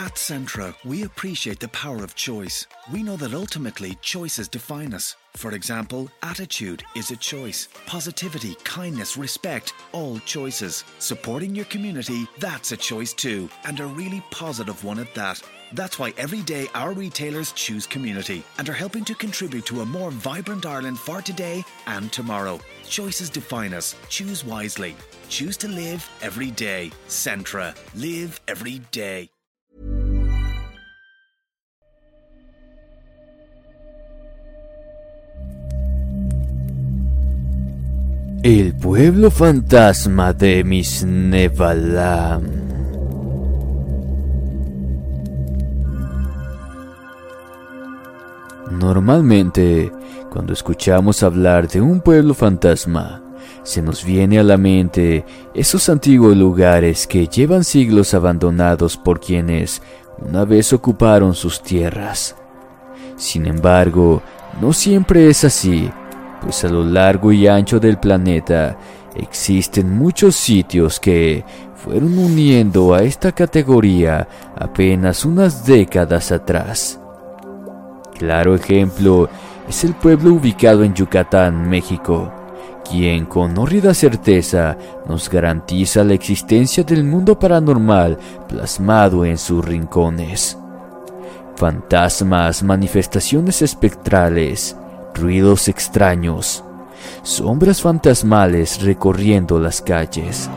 At Centra, we appreciate the power of choice. We know that ultimately choices define us. For example, attitude is a choice. Positivity, kindness, respect, all choices. Supporting your community, that's a choice too, and a really positive one at that. That's why every day our retailers choose community and are helping to contribute to a more vibrant Ireland for today and tomorrow. Choices define us. Choose wisely. Choose to live every day. Centra. Live every day. El pueblo fantasma de Misnevalam. Normalmente, cuando escuchamos hablar de un pueblo fantasma, se nos viene a la mente esos antiguos lugares que llevan siglos abandonados por quienes una vez ocuparon sus tierras. Sin embargo, no siempre es así, pues a lo largo y ancho del planeta existen muchos sitios que fueron uniendo a esta categoría apenas unas décadas atrás. Claro ejemplo es el pueblo ubicado en Yucatán, México, quien con horrida certeza nos garantiza la existencia del mundo paranormal plasmado en sus rincones. Fantasmas, manifestaciones espectrales, ruidos extraños, sombras fantasmales recorriendo las calles.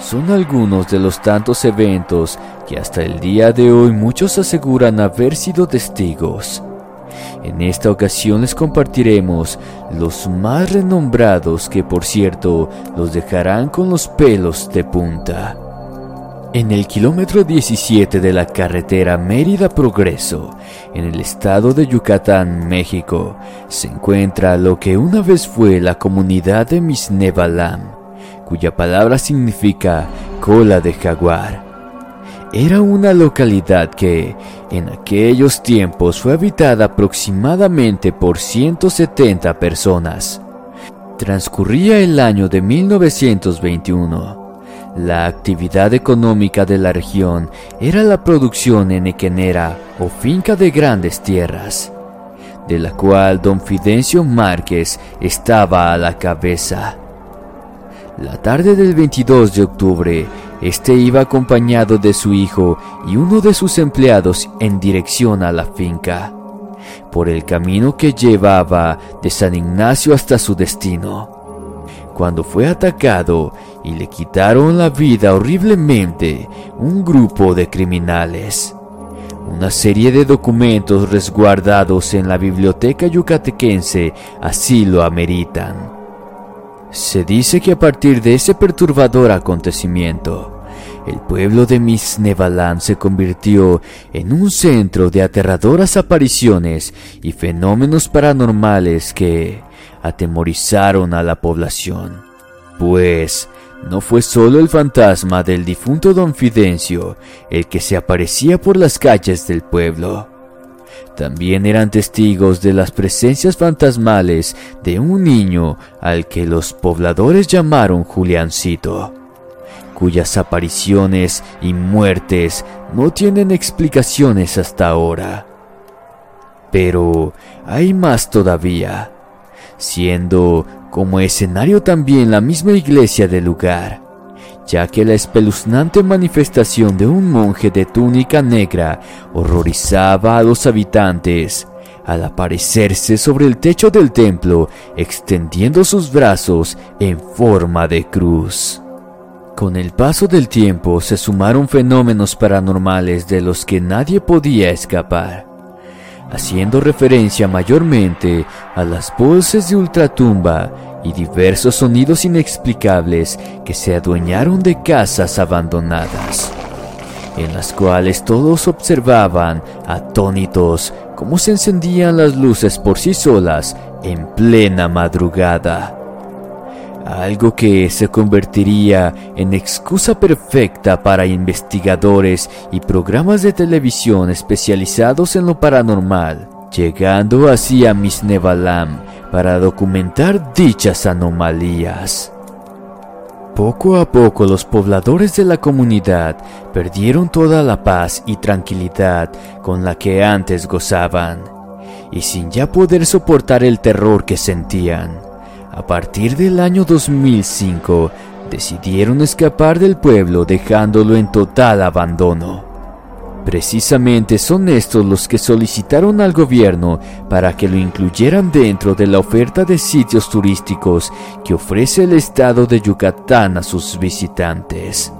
Son algunos de los tantos eventos que hasta el día de hoy muchos aseguran haber sido testigos. En esta ocasión les compartiremos los más renombrados que por cierto los dejarán con los pelos de punta. En el kilómetro 17 de la carretera Mérida Progreso, en el estado de Yucatán, México, se encuentra lo que una vez fue la comunidad de Misnevalam, cuya palabra significa cola de jaguar. Era una localidad que, en aquellos tiempos, fue habitada aproximadamente por 170 personas. Transcurría el año de 1921. La actividad económica de la región era la producción enequenera o finca de grandes tierras, de la cual don Fidencio Márquez estaba a la cabeza. La tarde del 22 de octubre, este iba acompañado de su hijo y uno de sus empleados en dirección a la finca, por el camino que llevaba de San Ignacio hasta su destino cuando fue atacado y le quitaron la vida horriblemente un grupo de criminales. Una serie de documentos resguardados en la biblioteca yucatequense así lo ameritan. Se dice que a partir de ese perturbador acontecimiento, el pueblo de Misnevalam se convirtió en un centro de aterradoras apariciones y fenómenos paranormales que, atemorizaron a la población, pues no fue solo el fantasma del difunto don Fidencio el que se aparecía por las calles del pueblo. También eran testigos de las presencias fantasmales de un niño al que los pobladores llamaron Juliancito, cuyas apariciones y muertes no tienen explicaciones hasta ahora. Pero hay más todavía siendo como escenario también la misma iglesia del lugar, ya que la espeluznante manifestación de un monje de túnica negra horrorizaba a los habitantes al aparecerse sobre el techo del templo, extendiendo sus brazos en forma de cruz. Con el paso del tiempo se sumaron fenómenos paranormales de los que nadie podía escapar, haciendo referencia mayormente a las voces de ultratumba y diversos sonidos inexplicables que se adueñaron de casas abandonadas, en las cuales todos observaban atónitos cómo se encendían las luces por sí solas en plena madrugada. Algo que se convertiría en excusa perfecta para investigadores y programas de televisión especializados en lo paranormal, llegando así a Misnevalam para documentar dichas anomalías. Poco a poco los pobladores de la comunidad perdieron toda la paz y tranquilidad con la que antes gozaban, y sin ya poder soportar el terror que sentían, a partir del año 2005 decidieron escapar del pueblo dejándolo en total abandono. Precisamente son estos los que solicitaron al gobierno para que lo incluyeran dentro de la oferta de sitios turísticos que ofrece el estado de Yucatán a sus visitantes.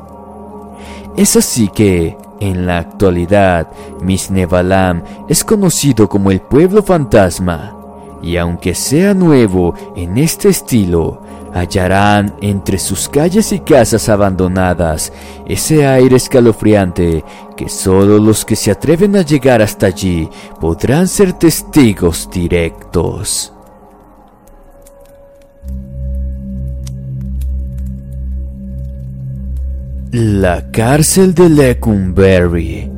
Es así que, en la actualidad, Misnevalam es conocido como el pueblo fantasma, y aunque sea nuevo en este estilo, hallarán entre sus calles y casas abandonadas ese aire escalofriante que solo los que se atreven a llegar hasta allí podrán ser testigos directos. La cárcel de Lecumberri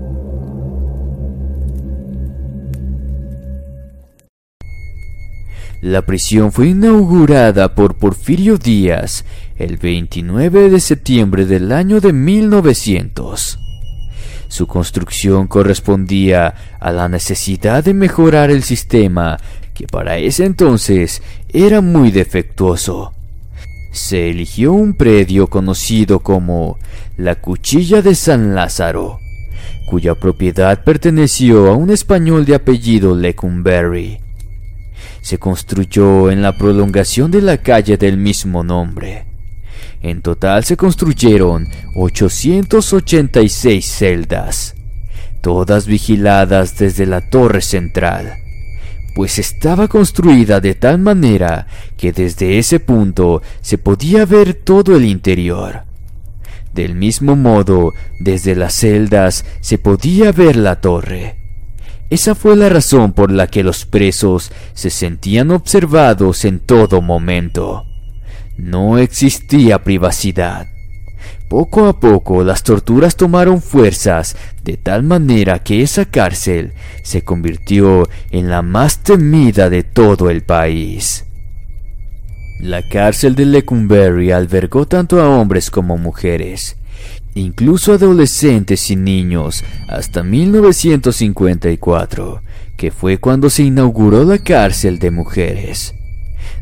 La prisión fue inaugurada por Porfirio Díaz el 29 de septiembre del año de 1900. Su construcción correspondía a la necesidad de mejorar el sistema, que para ese entonces era muy defectuoso. Se eligió un predio conocido como la Cuchilla de San Lázaro, cuya propiedad perteneció a un español de apellido Lecumberri se construyó en la prolongación de la calle del mismo nombre. En total se construyeron 886 celdas, todas vigiladas desde la torre central, pues estaba construida de tal manera que desde ese punto se podía ver todo el interior. Del mismo modo, desde las celdas se podía ver la torre. Esa fue la razón por la que los presos se sentían observados en todo momento. No existía privacidad. Poco a poco las torturas tomaron fuerzas de tal manera que esa cárcel se convirtió en la más temida de todo el país. La cárcel de Lecumberri albergó tanto a hombres como mujeres, incluso adolescentes y niños, hasta 1954, que fue cuando se inauguró la cárcel de mujeres.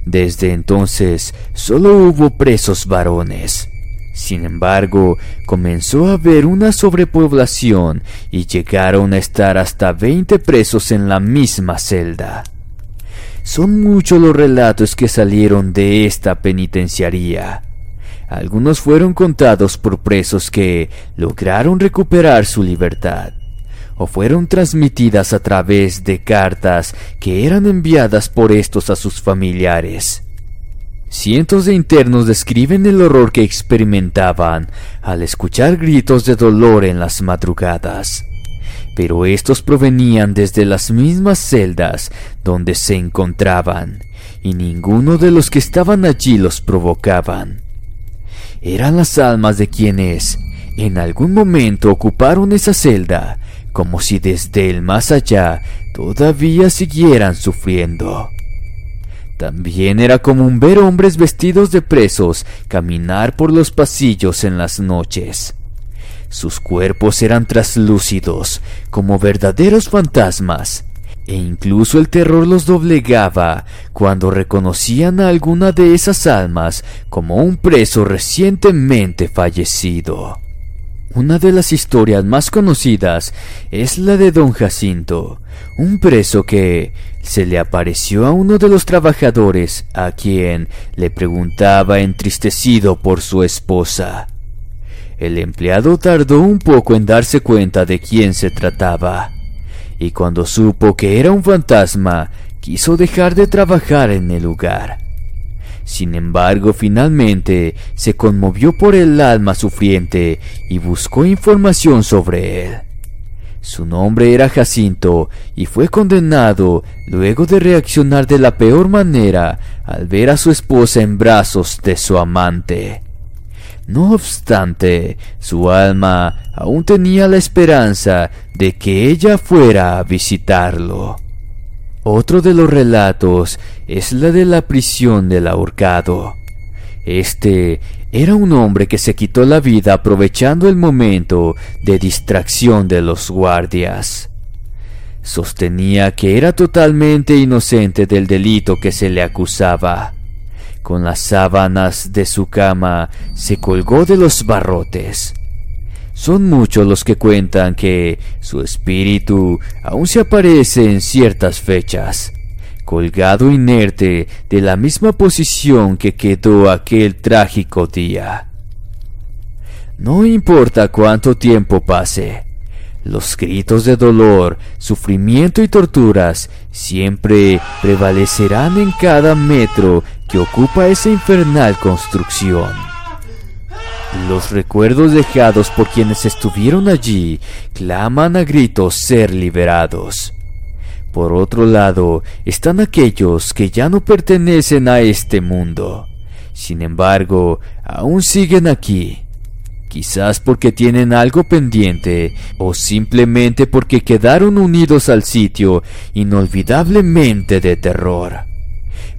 Desde entonces solo hubo presos varones. Sin embargo, comenzó a haber una sobrepoblación y llegaron a estar hasta 20 presos en la misma celda. Son muchos los relatos que salieron de esta penitenciaría algunos fueron contados por presos que lograron recuperar su libertad, o fueron transmitidas a través de cartas que eran enviadas por estos a sus familiares. Cientos de internos describen el horror que experimentaban al escuchar gritos de dolor en las madrugadas, pero estos provenían desde las mismas celdas donde se encontraban, y ninguno de los que estaban allí los provocaban eran las almas de quienes en algún momento ocuparon esa celda, como si desde el más allá todavía siguieran sufriendo. También era común ver hombres vestidos de presos caminar por los pasillos en las noches. Sus cuerpos eran traslúcidos, como verdaderos fantasmas, E incluso el terror los doblegaba cuando reconocían a alguna de esas almas como un preso recientemente fallecido. Una de las historias más conocidas es la de don Jacinto, un preso que se le apareció a uno de los trabajadores a quien le preguntaba entristecido por su esposa. El empleado tardó un poco en darse cuenta de quién se trataba, y cuando supo que era un fantasma, quiso dejar de trabajar en el lugar. Sin embargo, finalmente se conmovió por el alma sufriente y buscó información sobre él. Su nombre era Jacinto y fue condenado luego de reaccionar de la peor manera al ver a su esposa en brazos de su amante. No obstante, su alma aún tenía la esperanza de que ella fuera a visitarlo. Otro de los relatos es la de la prisión del ahorcado. Este era un hombre que se quitó la vida aprovechando el momento de distracción de los guardias. Sostenía que era totalmente inocente del delito que se le acusaba. Con las sábanas de su cama se colgó de los barrotes son muchos los que cuentan que su espíritu aún se aparece en ciertas fechas, colgado inerte de la misma posición que quedó aquel trágico día. No importa cuánto tiempo pase, los gritos de dolor, sufrimiento y torturas siempre prevalecerán en cada metro que ocupa esa infernal construcción. Los recuerdos dejados por quienes estuvieron allí claman a gritos ser liberados. Por otro lado, están aquellos que ya no pertenecen a este mundo. Sin embargo, aún siguen aquí. Quizás porque tienen algo pendiente o simplemente porque quedaron unidos al sitio inolvidablemente de terror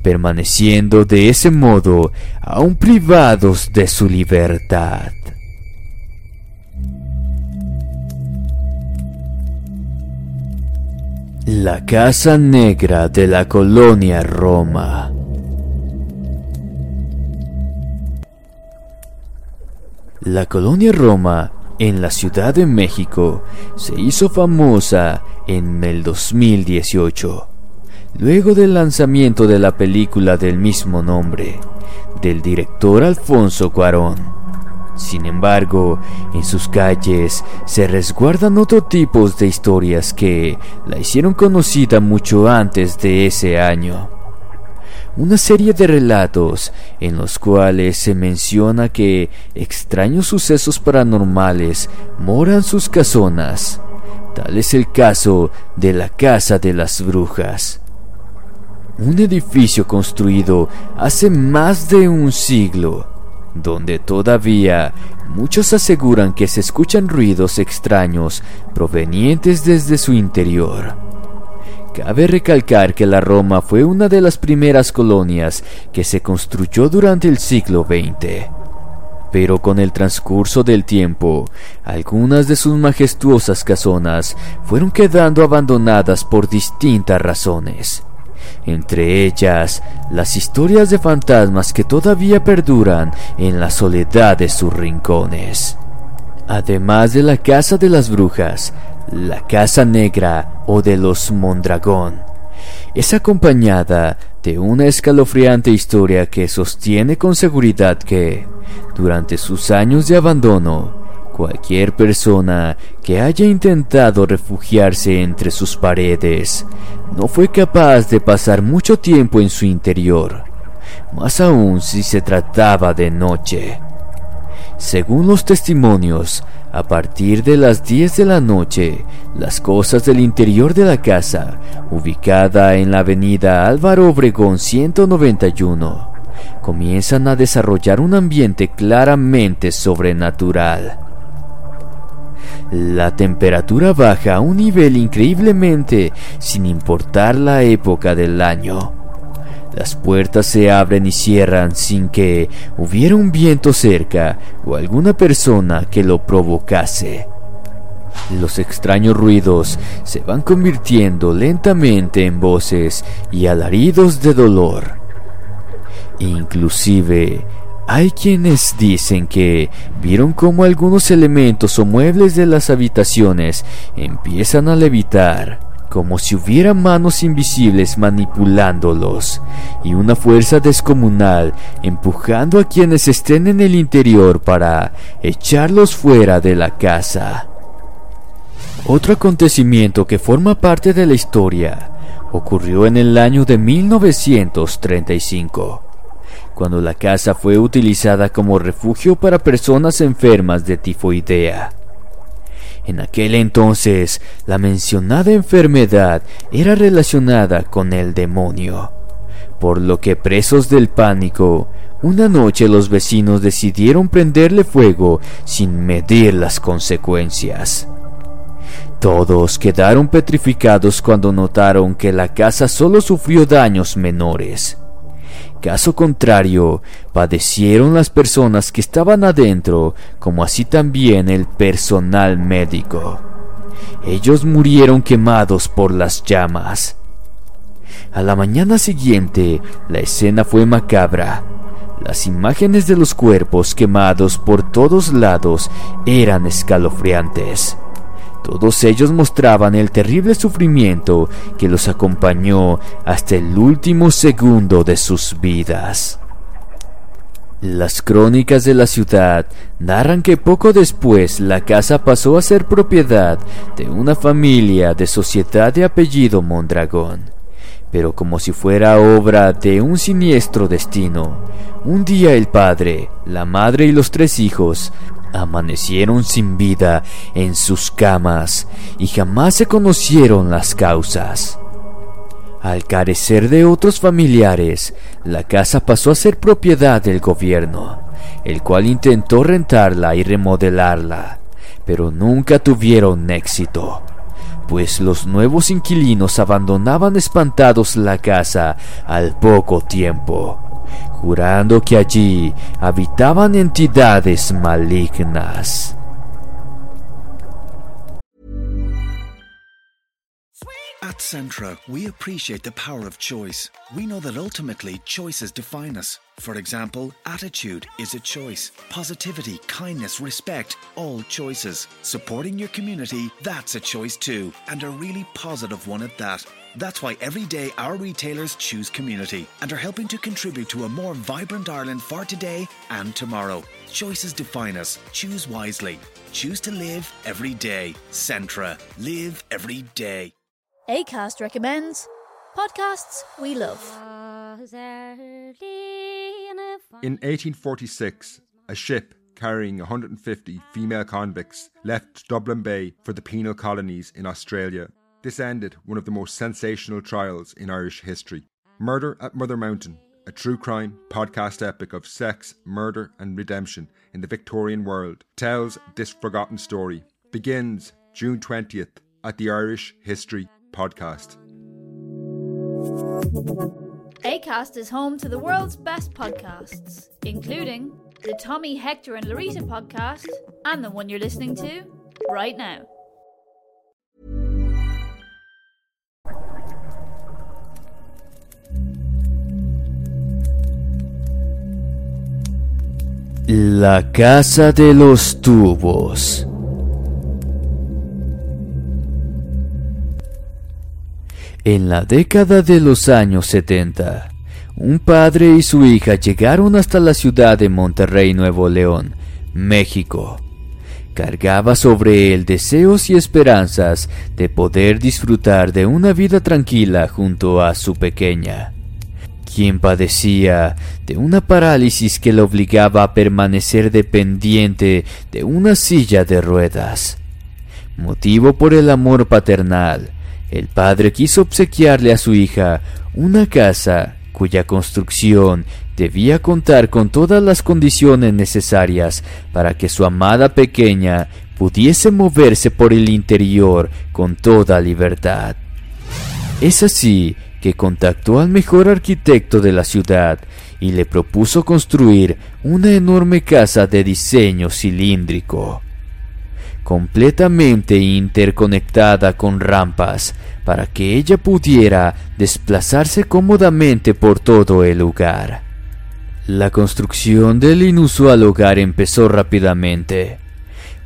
permaneciendo de ese modo aún privados de su libertad. La Casa Negra de la Colonia Roma. La Colonia Roma en la Ciudad de México se hizo famosa en el 2018 luego del lanzamiento de la película del mismo nombre, del director Alfonso Cuarón. Sin embargo, en sus calles se resguardan otro tipos de historias que la hicieron conocida mucho antes de ese año. Una serie de relatos en los cuales se menciona que extraños sucesos paranormales moran sus casonas. Tal es el caso de la Casa de las Brujas un edificio construido hace más de un siglo, donde todavía muchos aseguran que se escuchan ruidos extraños provenientes desde su interior. Cabe recalcar que la Roma fue una de las primeras colonias que se construyó durante el siglo XX. Pero con el transcurso del tiempo, algunas de sus majestuosas casonas fueron quedando abandonadas por distintas razones entre ellas las historias de fantasmas que todavía perduran en la soledad de sus rincones. Además de la casa de las brujas, la casa negra o de los Mondragón, es acompañada de una escalofriante historia que sostiene con seguridad que, durante sus años de abandono, Cualquier persona que haya intentado refugiarse entre sus paredes no fue capaz de pasar mucho tiempo en su interior, más aún si se trataba de noche. Según los testimonios, a partir de las 10 de la noche, las cosas del interior de la casa, ubicada en la avenida Álvaro Obregón 191, comienzan a desarrollar un ambiente claramente sobrenatural. La temperatura baja a un nivel increíblemente sin importar la época del año. Las puertas se abren y cierran sin que hubiera un viento cerca o alguna persona que lo provocase. Los extraños ruidos se van convirtiendo lentamente en voces y alaridos de dolor. Inclusive, hay quienes dicen que vieron cómo algunos elementos o muebles de las habitaciones empiezan a levitar, como si hubiera manos invisibles manipulándolos, y una fuerza descomunal empujando a quienes estén en el interior para echarlos fuera de la casa. Otro acontecimiento que forma parte de la historia ocurrió en el año de 1935 cuando la casa fue utilizada como refugio para personas enfermas de tifoidea. En aquel entonces, la mencionada enfermedad era relacionada con el demonio, por lo que presos del pánico, una noche los vecinos decidieron prenderle fuego sin medir las consecuencias. Todos quedaron petrificados cuando notaron que la casa solo sufrió daños menores. Caso contrario, padecieron las personas que estaban adentro, como así también el personal médico. Ellos murieron quemados por las llamas. A la mañana siguiente, la escena fue macabra. Las imágenes de los cuerpos quemados por todos lados eran escalofriantes. Todos ellos mostraban el terrible sufrimiento que los acompañó hasta el último segundo de sus vidas. Las crónicas de la ciudad narran que poco después la casa pasó a ser propiedad de una familia de sociedad de apellido Mondragón. Pero como si fuera obra de un siniestro destino, un día el padre, la madre y los tres hijos amanecieron sin vida en sus camas y jamás se conocieron las causas. Al carecer de otros familiares, la casa pasó a ser propiedad del gobierno, el cual intentó rentarla y remodelarla, pero nunca tuvieron éxito, pues los nuevos inquilinos abandonaban espantados la casa al poco tiempo jurando que allí habitaban entidades malignas. At Centra, we appreciate the power of choice. We know that ultimately choices define us. For example, attitude is a choice. Positivity, kindness, respect, all choices. Supporting your community, that's a choice too, and a really positive one at that. That's why every day our retailers choose community and are helping to contribute to a more vibrant Ireland for today and tomorrow. Choices define us. Choose wisely. Choose to live every day. Centra. Live every day. ACAST recommends podcasts we love. In 1846, a ship carrying 150 female convicts left Dublin Bay for the penal colonies in Australia. This ended one of the most sensational trials in Irish history. Murder at Mother Mountain, a true crime podcast epic of sex, murder, and redemption in the Victorian world, tells this forgotten story. Begins June 20th at the Irish History Podcast. ACAST is home to the world's best podcasts, including the Tommy, Hector, and Larita podcast, and the one you're listening to right now. La Casa de los Tubos. En la década de los años 70, un padre y su hija llegaron hasta la ciudad de Monterrey, Nuevo León, México. Cargaba sobre él deseos y esperanzas de poder disfrutar de una vida tranquila junto a su pequeña quien padecía de una parálisis que le obligaba a permanecer dependiente de una silla de ruedas. Motivo por el amor paternal, el padre quiso obsequiarle a su hija una casa cuya construcción debía contar con todas las condiciones necesarias para que su amada pequeña pudiese moverse por el interior con toda libertad. Es así que contactó al mejor arquitecto de la ciudad y le propuso construir una enorme casa de diseño cilíndrico. Completamente interconectada con rampas para que ella pudiera desplazarse cómodamente por todo el lugar. La construcción del inusual hogar empezó rápidamente.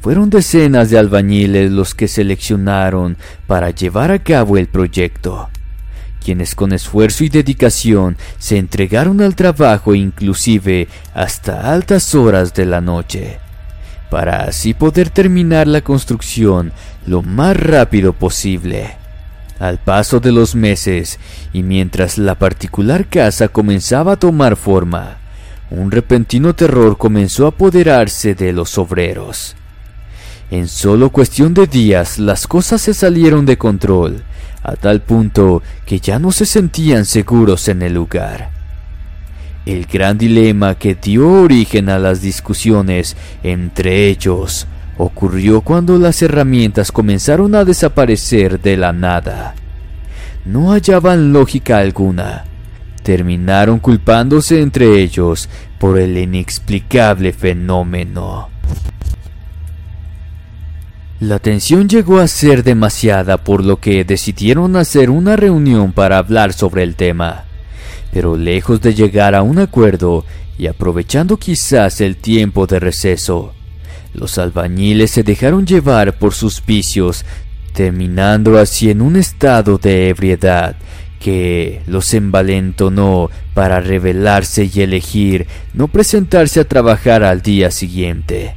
Fueron decenas de albañiles los que seleccionaron para llevar a cabo el proyecto, quienes con esfuerzo y dedicación se entregaron al trabajo inclusive hasta altas horas de la noche, para así poder terminar la construcción lo más rápido posible. Al paso de los meses y mientras la particular casa comenzaba a tomar forma, un repentino terror comenzó a apoderarse de los obreros. En solo cuestión de días las cosas se salieron de control, a tal punto que ya no se sentían seguros en el lugar. El gran dilema que dio origen a las discusiones entre ellos ocurrió cuando las herramientas comenzaron a desaparecer de la nada. No hallaban lógica alguna. Terminaron culpándose entre ellos por el inexplicable fenómeno. La tensión llegó a ser demasiada por lo que decidieron hacer una reunión para hablar sobre el tema. Pero lejos de llegar a un acuerdo y aprovechando quizás el tiempo de receso, los albañiles se dejaron llevar por sus vicios, terminando así en un estado de ebriedad que los envalentonó para rebelarse y elegir no presentarse a trabajar al día siguiente.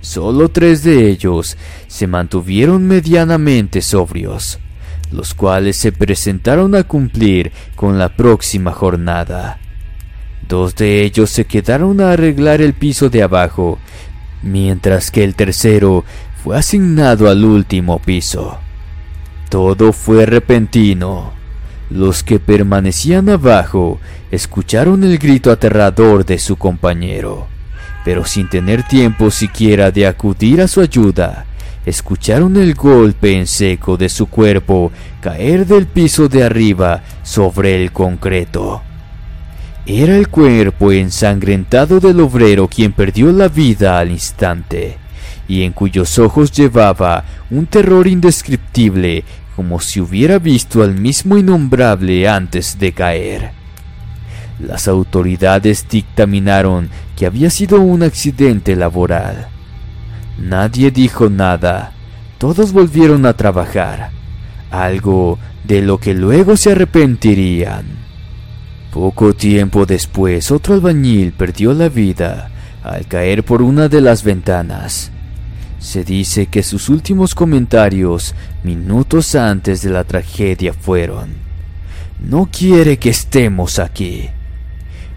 Solo tres de ellos se mantuvieron medianamente sobrios, los cuales se presentaron a cumplir con la próxima jornada. Dos de ellos se quedaron a arreglar el piso de abajo, mientras que el tercero fue asignado al último piso. Todo fue repentino. Los que permanecían abajo escucharon el grito aterrador de su compañero pero sin tener tiempo siquiera de acudir a su ayuda, escucharon el golpe en seco de su cuerpo caer del piso de arriba sobre el concreto. Era el cuerpo ensangrentado del obrero quien perdió la vida al instante, y en cuyos ojos llevaba un terror indescriptible como si hubiera visto al mismo innombrable antes de caer. Las autoridades dictaminaron que había sido un accidente laboral. Nadie dijo nada. Todos volvieron a trabajar. Algo de lo que luego se arrepentirían. Poco tiempo después, otro albañil perdió la vida al caer por una de las ventanas. Se dice que sus últimos comentarios minutos antes de la tragedia fueron, No quiere que estemos aquí.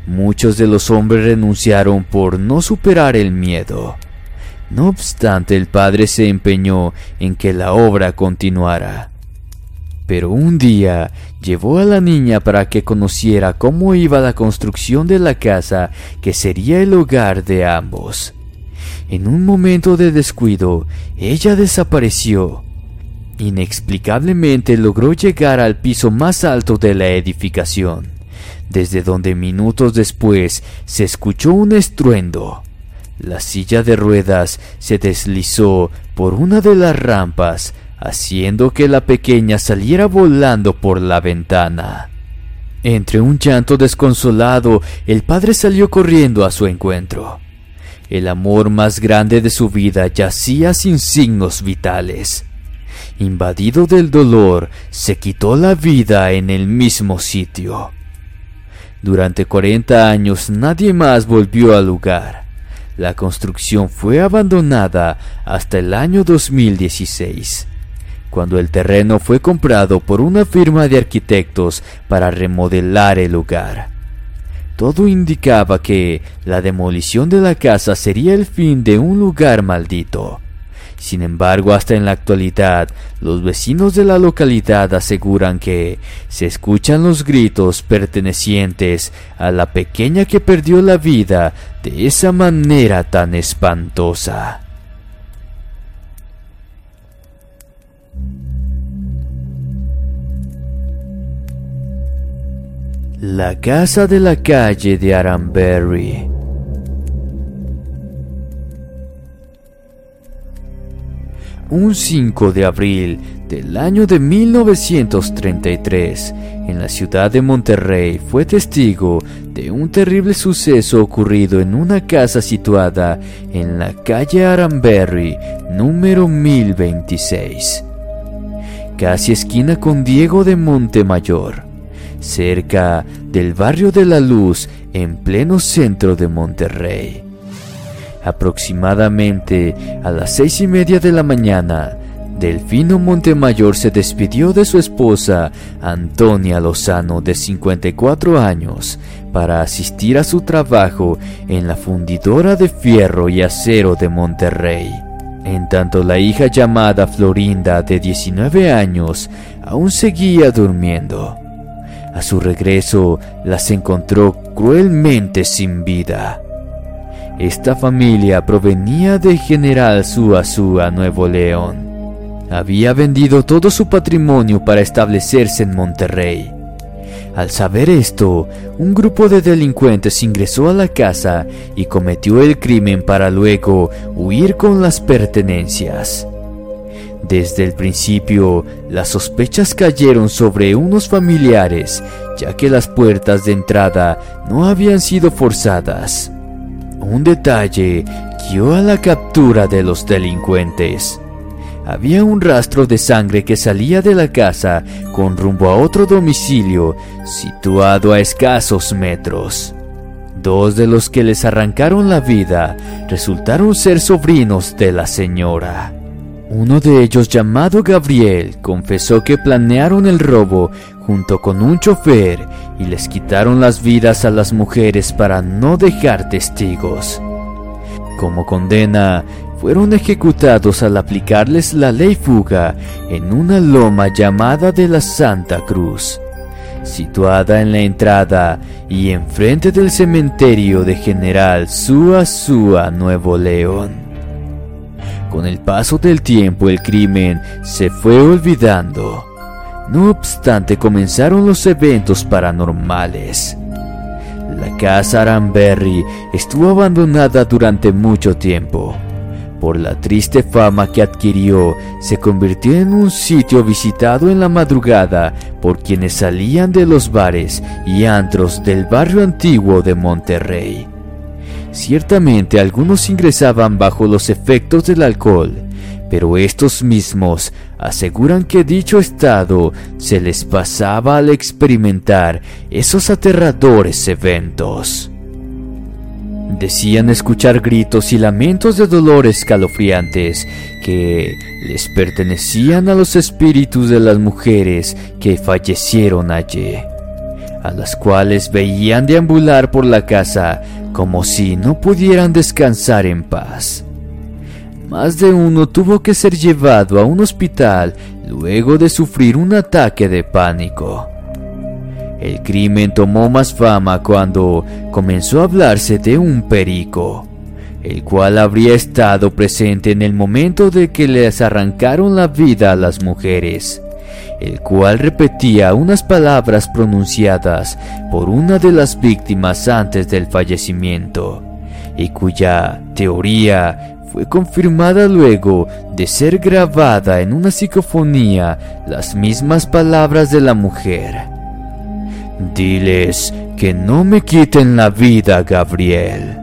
Muchos de los hombres renunciaron por no superar el miedo. No obstante, el padre se empeñó en que la obra continuara. Pero un día llevó a la niña para que conociera cómo iba la construcción de la casa que sería el hogar de ambos. En un momento de descuido, ella desapareció. Inexplicablemente logró llegar al piso más alto de la edificación desde donde minutos después se escuchó un estruendo. La silla de ruedas se deslizó por una de las rampas, haciendo que la pequeña saliera volando por la ventana. Entre un llanto desconsolado, el padre salió corriendo a su encuentro. El amor más grande de su vida yacía sin signos vitales. Invadido del dolor, se quitó la vida en el mismo sitio. Durante 40 años nadie más volvió al lugar. La construcción fue abandonada hasta el año 2016, cuando el terreno fue comprado por una firma de arquitectos para remodelar el lugar. Todo indicaba que la demolición de la casa sería el fin de un lugar maldito sin embargo, hasta en la actualidad, los vecinos de la localidad aseguran que se escuchan los gritos pertenecientes a la pequeña que perdió la vida de esa manera tan espantosa. La casa de la calle de Aranberry Un 5 de abril del año de 1933, en la ciudad de Monterrey, fue testigo de un terrible suceso ocurrido en una casa situada en la calle Aramberry, número 1026, casi esquina con Diego de Montemayor, cerca del barrio de la Luz, en pleno centro de Monterrey. Aproximadamente a las seis y media de la mañana, Delfino Montemayor se despidió de su esposa, Antonia Lozano, de 54 años, para asistir a su trabajo en la fundidora de fierro y acero de Monterrey. En tanto la hija llamada Florinda, de 19 años, aún seguía durmiendo. A su regreso, las encontró cruelmente sin vida. Esta familia provenía de General Suazua, Nuevo León. Había vendido todo su patrimonio para establecerse en Monterrey. Al saber esto, un grupo de delincuentes ingresó a la casa y cometió el crimen para luego huir con las pertenencias. Desde el principio, las sospechas cayeron sobre unos familiares, ya que las puertas de entrada no habían sido forzadas. Un detalle guió a la captura de los delincuentes. Había un rastro de sangre que salía de la casa con rumbo a otro domicilio situado a escasos metros. Dos de los que les arrancaron la vida resultaron ser sobrinos de la señora. Uno de ellos, llamado Gabriel, confesó que planearon el robo junto con un chofer y les quitaron las vidas a las mujeres para no dejar testigos. Como condena, fueron ejecutados al aplicarles la ley fuga en una loma llamada de la Santa Cruz, situada en la entrada y enfrente del cementerio de General Sua Sua, Nuevo León. Con el paso del tiempo el crimen se fue olvidando. No obstante, comenzaron los eventos paranormales. La casa Aranberry estuvo abandonada durante mucho tiempo. Por la triste fama que adquirió, se convirtió en un sitio visitado en la madrugada por quienes salían de los bares y antros del barrio antiguo de Monterrey. Ciertamente algunos ingresaban bajo los efectos del alcohol, pero estos mismos aseguran que dicho estado se les pasaba al experimentar esos aterradores eventos. Decían escuchar gritos y lamentos de dolor escalofriantes que les pertenecían a los espíritus de las mujeres que fallecieron allí, a las cuales veían deambular por la casa como si no pudieran descansar en paz. Más de uno tuvo que ser llevado a un hospital luego de sufrir un ataque de pánico. El crimen tomó más fama cuando comenzó a hablarse de un perico, el cual habría estado presente en el momento de que les arrancaron la vida a las mujeres el cual repetía unas palabras pronunciadas por una de las víctimas antes del fallecimiento, y cuya teoría fue confirmada luego de ser grabada en una psicofonía las mismas palabras de la mujer. Diles que no me quiten la vida, Gabriel.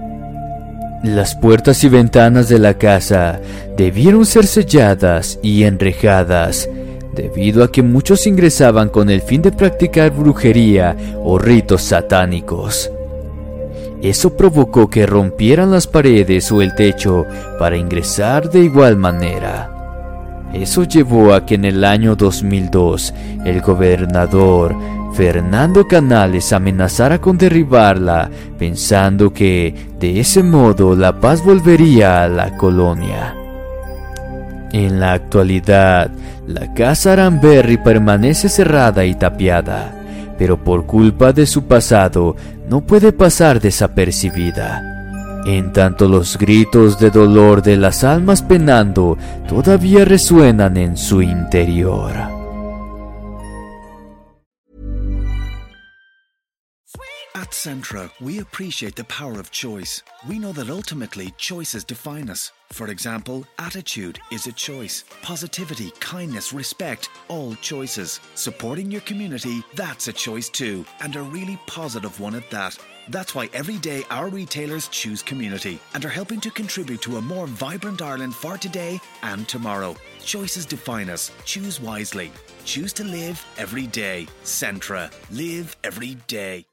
Las puertas y ventanas de la casa debieron ser selladas y enrejadas debido a que muchos ingresaban con el fin de practicar brujería o ritos satánicos. Eso provocó que rompieran las paredes o el techo para ingresar de igual manera. Eso llevó a que en el año 2002 el gobernador Fernando Canales amenazara con derribarla, pensando que de ese modo la paz volvería a la colonia. En la actualidad, la casa Aranberry permanece cerrada y tapiada, pero por culpa de su pasado no puede pasar desapercibida. En tanto los gritos de dolor de las almas penando todavía resuenan en su interior. At Centra, we appreciate the power of choice. We know that ultimately choices define us. For example, attitude is a choice. Positivity, kindness, respect, all choices. Supporting your community, that's a choice too, and a really positive one at that. That's why every day our retailers choose community and are helping to contribute to a more vibrant Ireland for today and tomorrow. Choices define us. Choose wisely. Choose to live every day. Centra. Live every day.